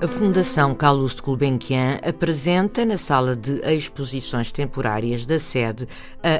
A Fundação Carlos Gulbenkian apresenta na sala de exposições temporárias da sede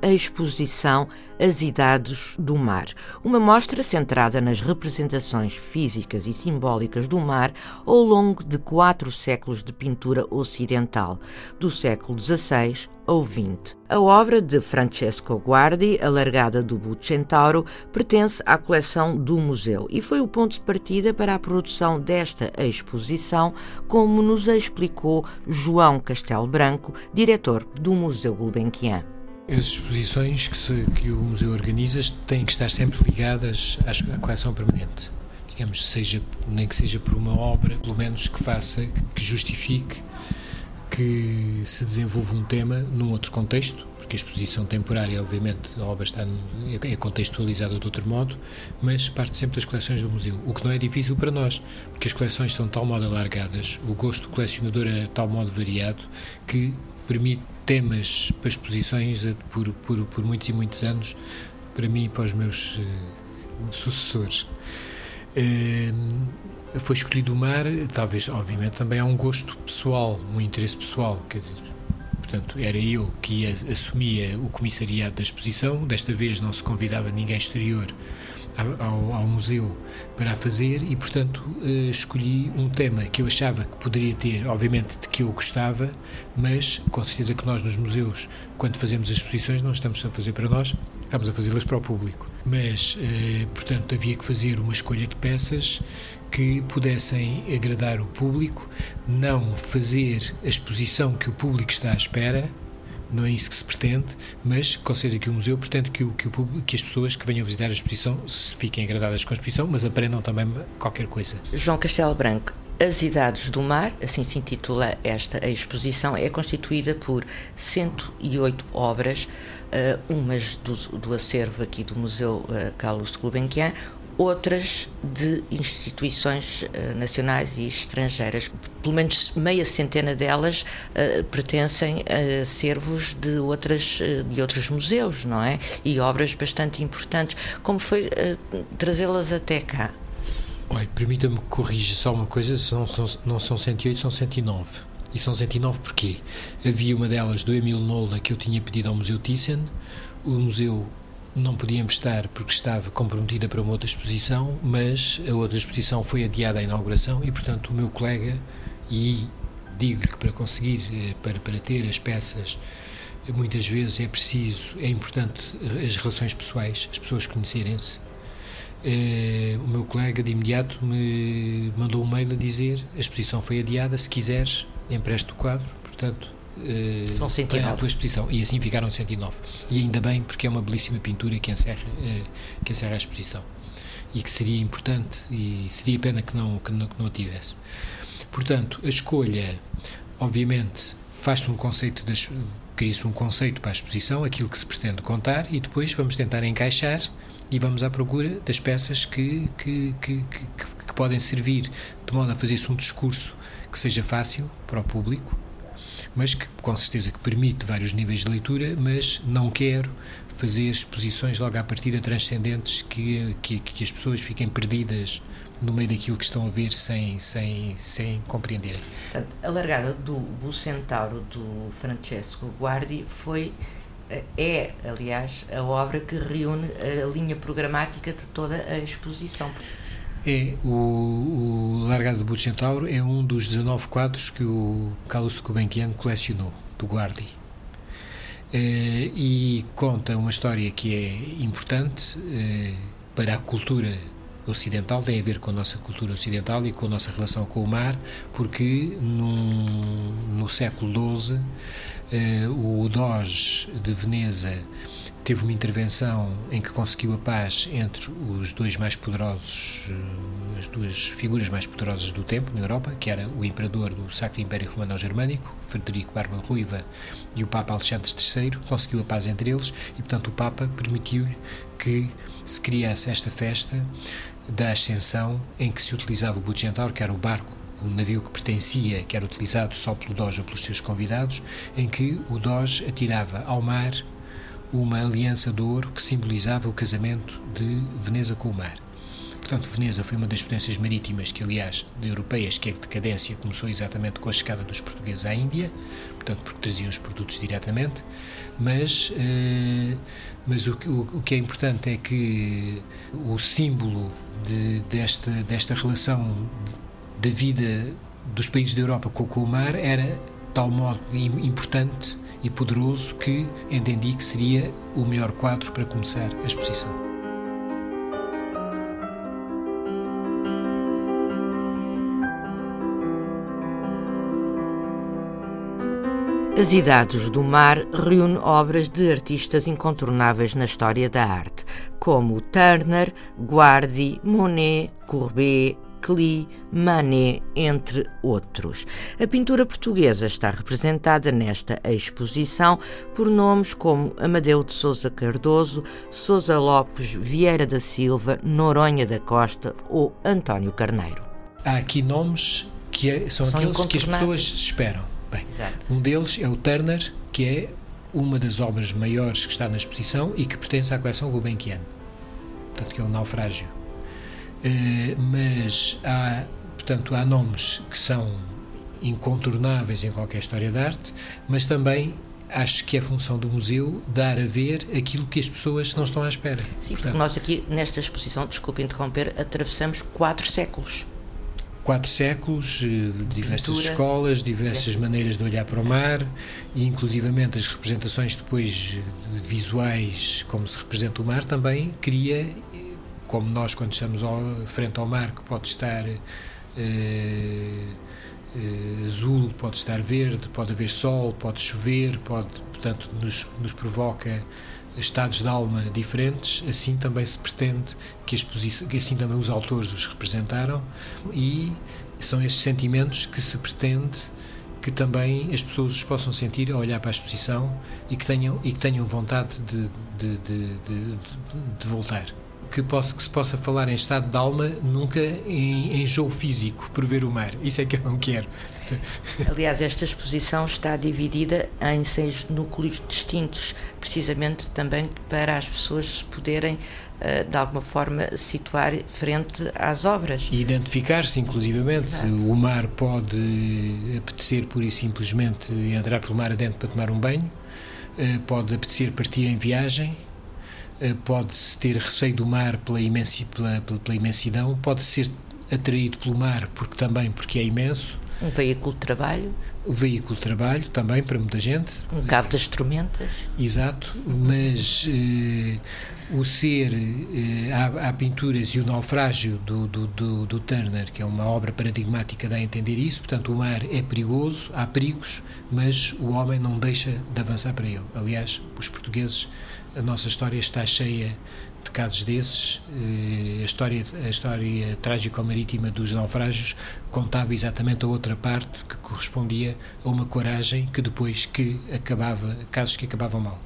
a exposição As Idades do Mar, uma mostra centrada nas representações físicas e simbólicas do mar ao longo de quatro séculos de pintura ocidental, do século XVI ou 20. A obra de Francesco Guardi, Alargada do Bucentauro, pertence à coleção do museu e foi o ponto de partida para a produção desta exposição, como nos explicou João Castelo Branco, diretor do Museu Gulbenkian. As exposições que, se, que, o museu organiza têm que estar sempre ligadas à coleção permanente. Digamos, seja, nem que seja por uma obra, pelo menos que faça, que justifique que se desenvolve um tema num outro contexto, porque a exposição temporária, obviamente, a obra está é contextualizada de outro modo, mas parte sempre das coleções do museu, o que não é difícil para nós, porque as coleções são de tal modo alargadas, o gosto do colecionador é de tal modo variado, que permite temas para exposições por, por, por muitos e muitos anos, para mim e para os meus uh, sucessores. Uh, foi escolhido o mar, talvez, obviamente, também há um gosto pessoal, um interesse pessoal, quer dizer, portanto, era eu que assumia o comissariado da exposição, desta vez não se convidava ninguém exterior ao, ao, museu para a fazer e, portanto, uh, escolhi um tema que eu achava que poderia ter, obviamente, de que eu gostava, mas com certeza que nós nos museus, quando fazemos as exposições, não estamos a fazer para nós, estamos a fazê-las para o público. Mas, uh, portanto, havia que fazer uma escolha de peças que pudessem agradar o público, não fazer a exposição que o público está à espera, não é isso que se pretende, mas com certeza que o museu pretende que, o, que, o público, que as pessoas que venham visitar a exposição se fiquem agradadas com a exposição, mas aprendam também qualquer coisa. João Castelo Branco, as Idades do Mar, assim se intitula esta exposição, é constituída por 108 obras, uh, umas do, do, acervo aqui do Museu uh, Carlos Gulbenkian, outras de instituições uh, nacionais e estrangeiras. Pelo menos meia centena delas uh, pertencem a servos de, outras, uh, de outros museus, não é? E obras bastante importantes. Como foi trazê-las até cá? Olha, permita-me corrigir só uma coisa: não, não são 108, são 109. E são 109 porquê? Havia uma delas do Emil Nolda que eu tinha pedido ao Museu Thyssen, o museu não podia emprestar porque estava comprometida para uma outra exposição, mas a outra exposição foi adiada à inauguração e, portanto, o meu colega, e digo-lhe que para conseguir, eh, para, para ter as peças, muitas vezes é preciso, é importante as relações pessoais, as pessoas conhecerem-se. Eh, o meu colega de imediato me mandou um mail a dizer a exposição foi adiada, se quiseres, empreste o quadro, portanto, uh, São 109. para a tua exposição. E assim ficaram 109. E ainda bem, porque é uma belíssima pintura que encerra, uh, que encerra a exposição. E que seria importante, e seria pena que não, que não, que não a tivesse. Portanto, a escolha, obviamente, faz-se um conceito das cria-se um conceito para a exposição, aquilo que se pretende contar, e depois vamos tentar encaixar e vamos à procura das peças que, que, que, que, que podem servir de modo a fazer-se um discurso que seja fácil para o público, mas que com certeza que permite vários níveis de leitura, mas não quero fazer exposições logo à partida transcendentes que, que, que as pessoas fiquem perdidas no meio daquilo que estão a ver sem, sem, sem compreenderem. A largada do Bucentauro do Francesco Guardi foi é, aliás, a obra que reúne a linha programática de toda a exposição. É, o, o Largado do Buto Centauro é um dos 19 quadros que o Carlos Gulbenkian colecionou, do Guardi. É, e conta uma história que é importante é, para a cultura ocidental, tem a ver com a nossa cultura ocidental e com a nossa relação com o mar, porque num, no século XII é, o Doge de Veneza teve uma intervenção em que conseguiu a paz entre os dois mais poderosos, eh, as duas figuras mais poderosas do tempo na Europa, que era o imperador do Sacro Império Romano-Germânico, Frederico Barba Ruiva, e o Papa Alexandre III, conseguiu a paz entre eles e, portanto, o Papa permitiu que se criasse esta festa da Ascensão, em que se utilizava o Bucentauro, que era o barco um navio que pertencia, que era utilizado só pelo Doge ou pelos seus convidados, em que o Doge atirava ao mar uma aliança de ouro que simbolizava o casamento de Veneza com o mar. Portanto, Veneza foi uma das potências marítimas que, aliás, europeias, que a decadência começou exatamente com a chegada dos portugueses à Índia, portanto, porque traziam os produtos diretamente, mas, eh, mas o, o, o, que é importante é que o símbolo de, desta, desta relação da vida dos países da Europa com, com o mar era tal modo importante e poderoso que entendi que seria o melhor quadro para começar a exposição. As Idades do Mar reúne obras de artistas incontornáveis na história da arte, como Turner, Guardi, Monet, Courbet, Klee, Manet, entre outros. A pintura portuguesa está representada nesta exposição por nomes como Amadeu de Souza Cardoso, Souza Lopes, Vieira da Silva, Noronha da Costa ou António Carneiro. Há aqui nomes que é, são, são aqueles que as pessoas esperam. Bem, um deles é o Turner, que é uma das obras maiores que está na exposição e que pertence à coleção Gulbenkian, portanto que é o Naufrágio. Eh, mas há, portanto, há nomes que são incontornáveis em qualquer história de arte, mas também acho que é função do museu dar a ver aquilo que as pessoas não estão à espera. Sim, Portanto, porque nós aqui nesta exposição, desculpe interromper, atravessamos quatro séculos. Quatro séculos, eh, diversas Pintura, escolas, diversas é. maneiras de olhar para o mar e inclusivamente as representações depois visuais, como se representa o mar, também cria como nós quando estamos ao, frente ao mar, que pode estar eh, eh, azul, pode estar verde, pode haver sol, pode chover, pode, portanto, nos, nos provoca estados de alma diferentes, assim também se pretende que, que assim também os autores os representaram. E são estes sentimentos que se pretende que também as pessoas os possam sentir a olhar para a exposição e que tenham, e que tenham vontade de, de, de, de voltar que, posso, que se possa falar em estado de alma, nunca em, em jogo físico, por ver o mar. Isso é que eu não quero. Aliás, esta exposição está dividida em seis núcleos distintos, precisamente também para as pessoas poderem, eh, de alguma forma, situar frente às obras. E identificar-se, inclusivamente. Exato. O mar pode apetecer, pura e simplesmente, entrar pelo mar adentro para tomar um banho, eh, pode apetecer partir em viagem pode-se ter receio do mar pela, imensi, pela, pela, pela, imensidão, pode ser atraído pelo mar porque também porque é imenso. Um veículo de trabalho. O veículo de trabalho também para muita gente. Um cabo das tormentas. Exato, mas eh, o ser, eh, há, há, pinturas e o naufrágio do, do, do, do, Turner, que é uma obra paradigmática, dá a entender isso. Portanto, o mar é perigoso, há perigos, mas o homem não deixa de avançar para ele. Aliás, os portugueses a nossa história está cheia de casos desses. Eh, a história, a história trágico-marítima dos naufrágios contava exatamente a outra parte que correspondia a uma coragem que depois que acabava, casos que acabavam mal.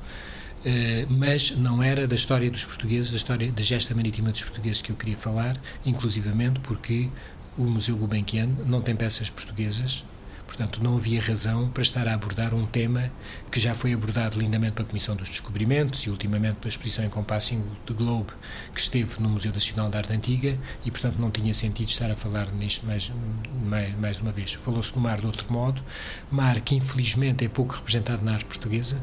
Uh, mas não era da história dos portugueses, da história da gesta marítima dos portugueses que eu queria falar, inclusivamente porque o Museu Gulbenkian não tem peças portuguesas, Portanto, não havia razão para estar a abordar um tema que já foi abordado lindamente pela Comissão dos Descobrimentos e ultimamente pela exposição Encompassing the Globe que esteve no Museu Nacional da Arte Antiga e, portanto, não tinha sentido estar a falar nisto mais, mais, mais uma vez. Falou-se do mar de outro modo, mar que infelizmente é pouco representado na arte portuguesa,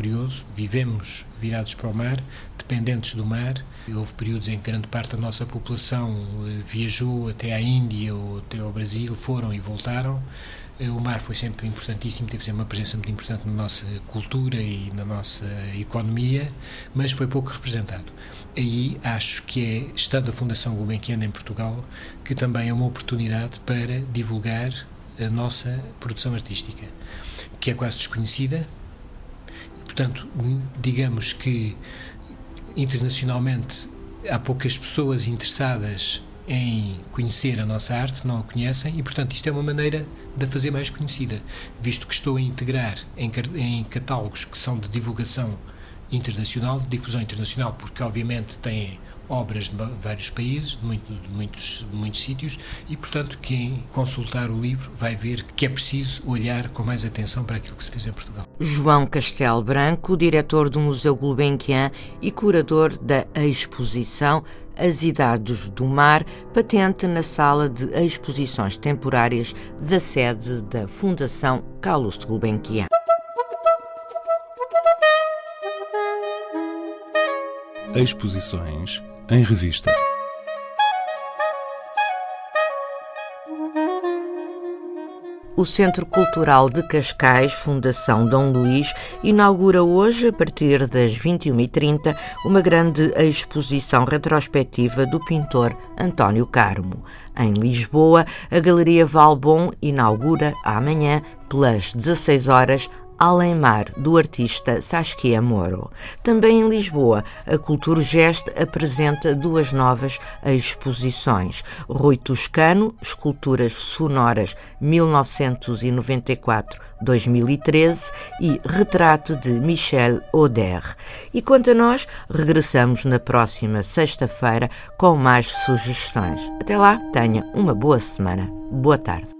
curioso, vivemos virados para o mar, dependentes do mar. Houve períodos em que grande parte da nossa população eh, viajou até à Índia ou até ao Brasil, foram e voltaram. Eh, o mar foi sempre importantíssimo, teve sempre uma presença muito importante na nossa cultura e na nossa economia, mas foi pouco representado. Aí acho que é, estando a Fundação Gulbenkian em Portugal, que também é uma oportunidade para divulgar a nossa produção artística, que é quase desconhecida, portanto, digamos que internacionalmente há poucas pessoas interessadas em conhecer a nossa arte, não a conhecem, e portanto isto é uma maneira de a fazer mais conhecida, visto que estou a integrar em, em catálogos que são de divulgação internacional, de difusão internacional, porque obviamente têm obras de vários países, de, muito, de muitos, de muitos sítios, e portanto quem consultar o livro vai ver que é preciso olhar com mais atenção para aquilo que se fez em Portugal. João Castelo Branco, diretor do Museu Gulbenkian e curador da exposição As Idades do Mar, patente na sala de exposições temporárias da sede da Fundação Carlos Gulbenkian. Exposições em revista. O Centro Cultural de Cascais, Fundação Dom Luís, inaugura hoje, a partir das 21h30, uma grande exposição retrospectiva do pintor António Carmo. Em Lisboa, a Galeria Valbon inaugura amanhã, pelas 16 horas, Além Mar, do artista Saskia Moro. Também em Lisboa, a Cultura Gest apresenta duas novas exposições. Rui Toscano, Esculturas Sonoras 1994-2013 e Retrato de Michel Oder. E quanto a nós, regressamos na próxima sexta-feira com mais sugestões. Até lá, tenha uma boa semana. Boa tarde.